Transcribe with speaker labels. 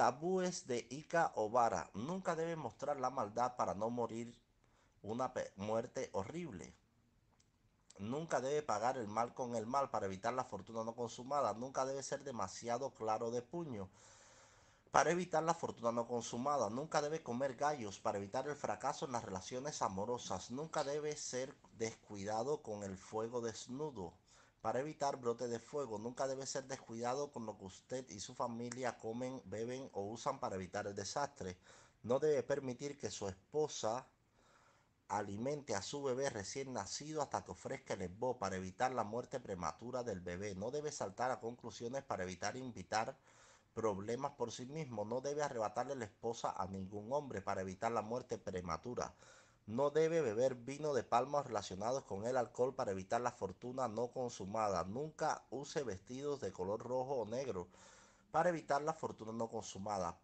Speaker 1: Tabúes de Ika Obara. Nunca debe mostrar la maldad para no morir una muerte horrible. Nunca debe pagar el mal con el mal para evitar la fortuna no consumada. Nunca debe ser demasiado claro de puño para evitar la fortuna no consumada. Nunca debe comer gallos para evitar el fracaso en las relaciones amorosas. Nunca debe ser descuidado con el fuego desnudo para evitar brote de fuego. Nunca debe ser descuidado con lo que usted y su familia comen, beben o usan para evitar el desastre. No debe permitir que su esposa alimente a su bebé recién nacido hasta que ofrezca el esbo para evitar la muerte prematura del bebé. No debe saltar a conclusiones para evitar invitar problemas por sí mismo. No debe arrebatarle la esposa a ningún hombre para evitar la muerte prematura. No debe beber vino de palma relacionados con el alcohol para evitar la fortuna no consumada. Nunca use vestidos de color rojo o negro para evitar la fortuna no consumada.